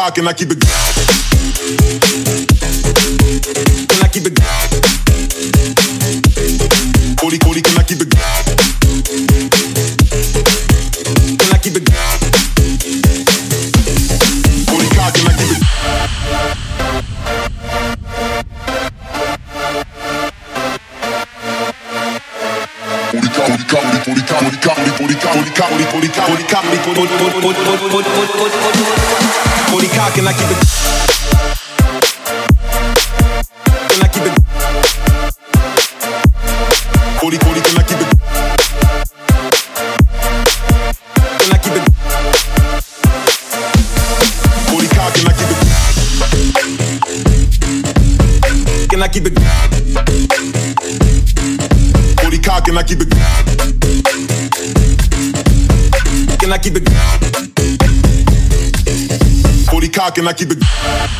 cock and I keep it. And I keep it. Booty, booty, can I keep it? Can I keep it? Booty cock, can I keep it? Booty cock, booty cock, booty cock, booty cock, booty cock, booty cock, booty cock, booty cock, booty cock, booty cock, booty cock, booty cock, can I keep it? Can I keep it? Booty, booty, can I keep it? Can I keep it? Booty cock, can I keep it? Can I keep it? Booty cock, can I keep it? Can I keep it? Cock, can I keep it?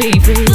baby.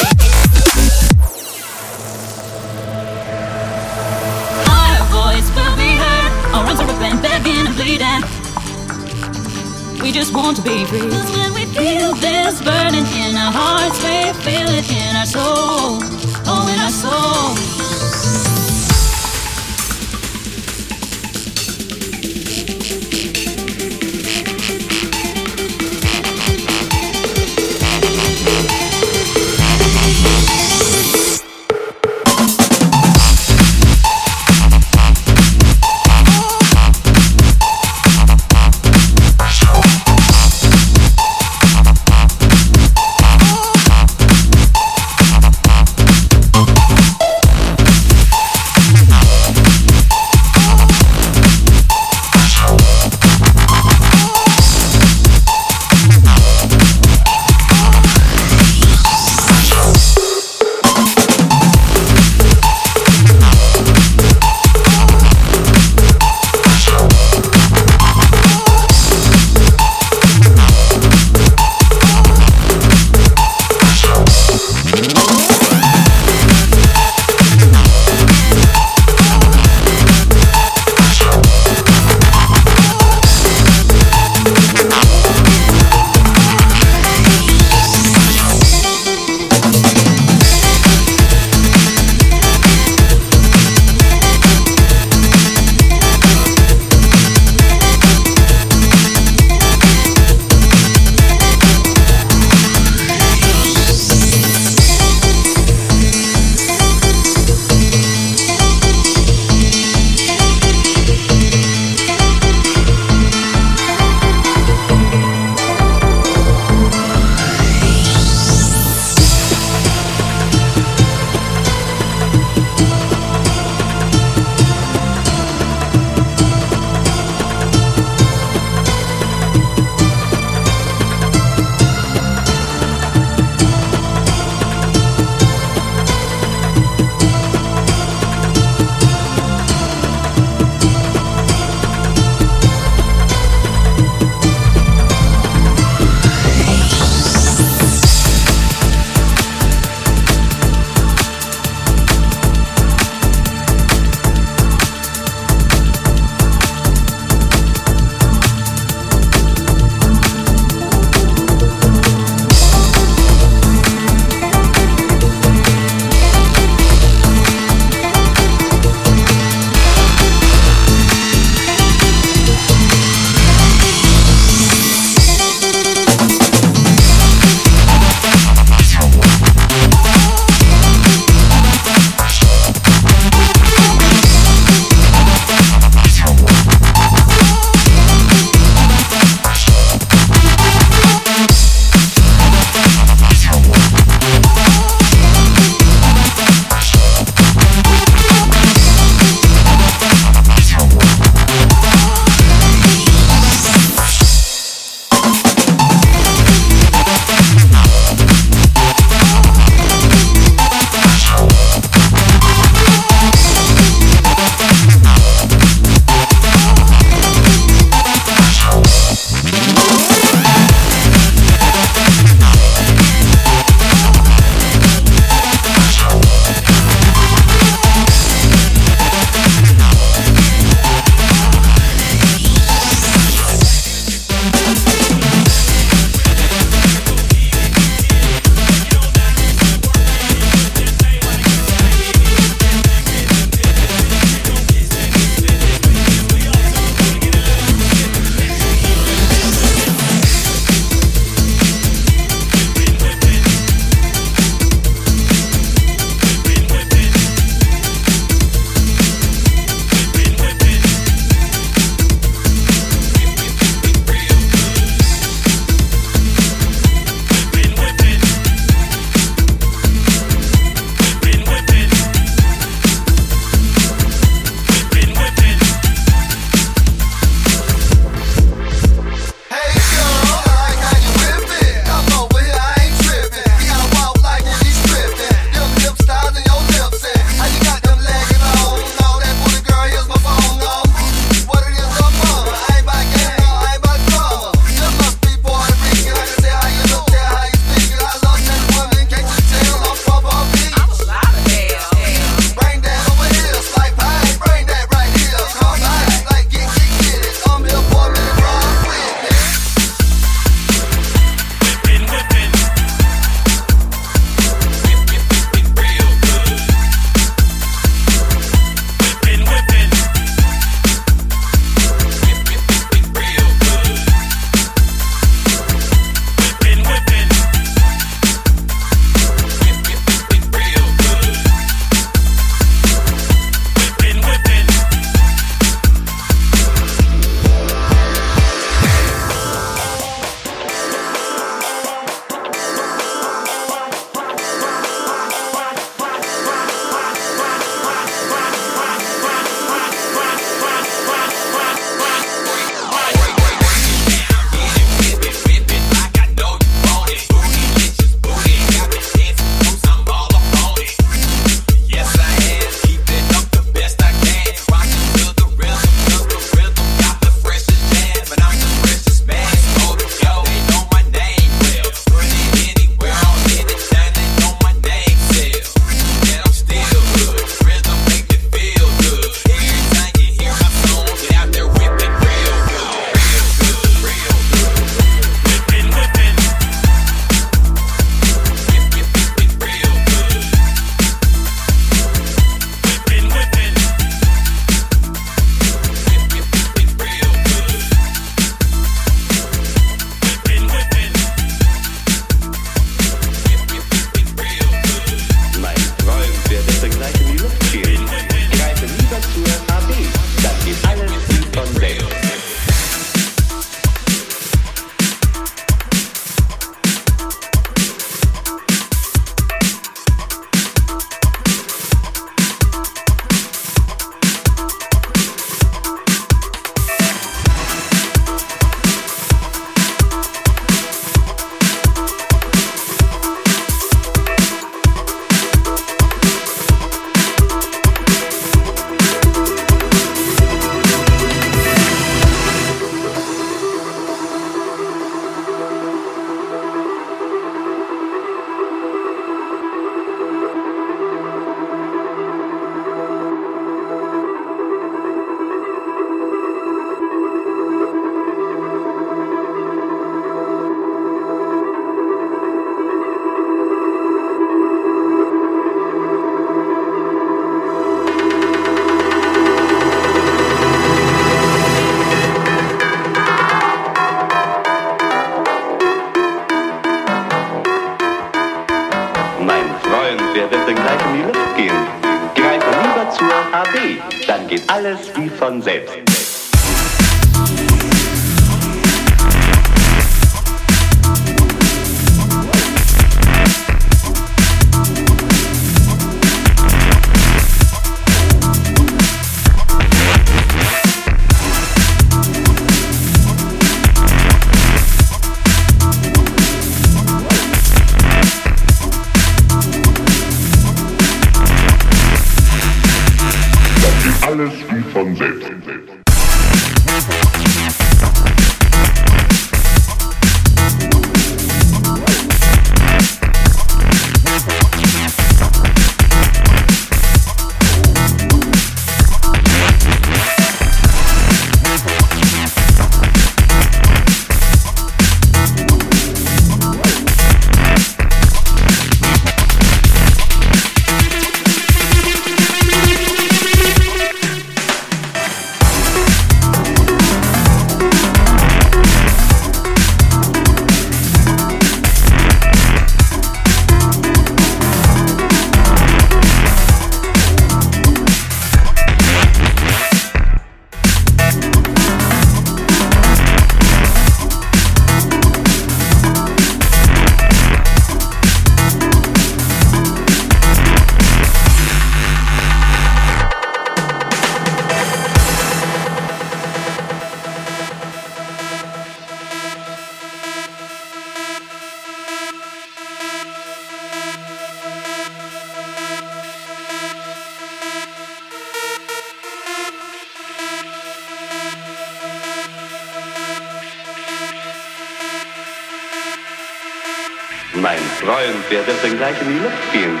In die Luft fielen.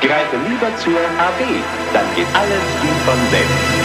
Greife lieber zur AB, dann geht alles wie von selbst.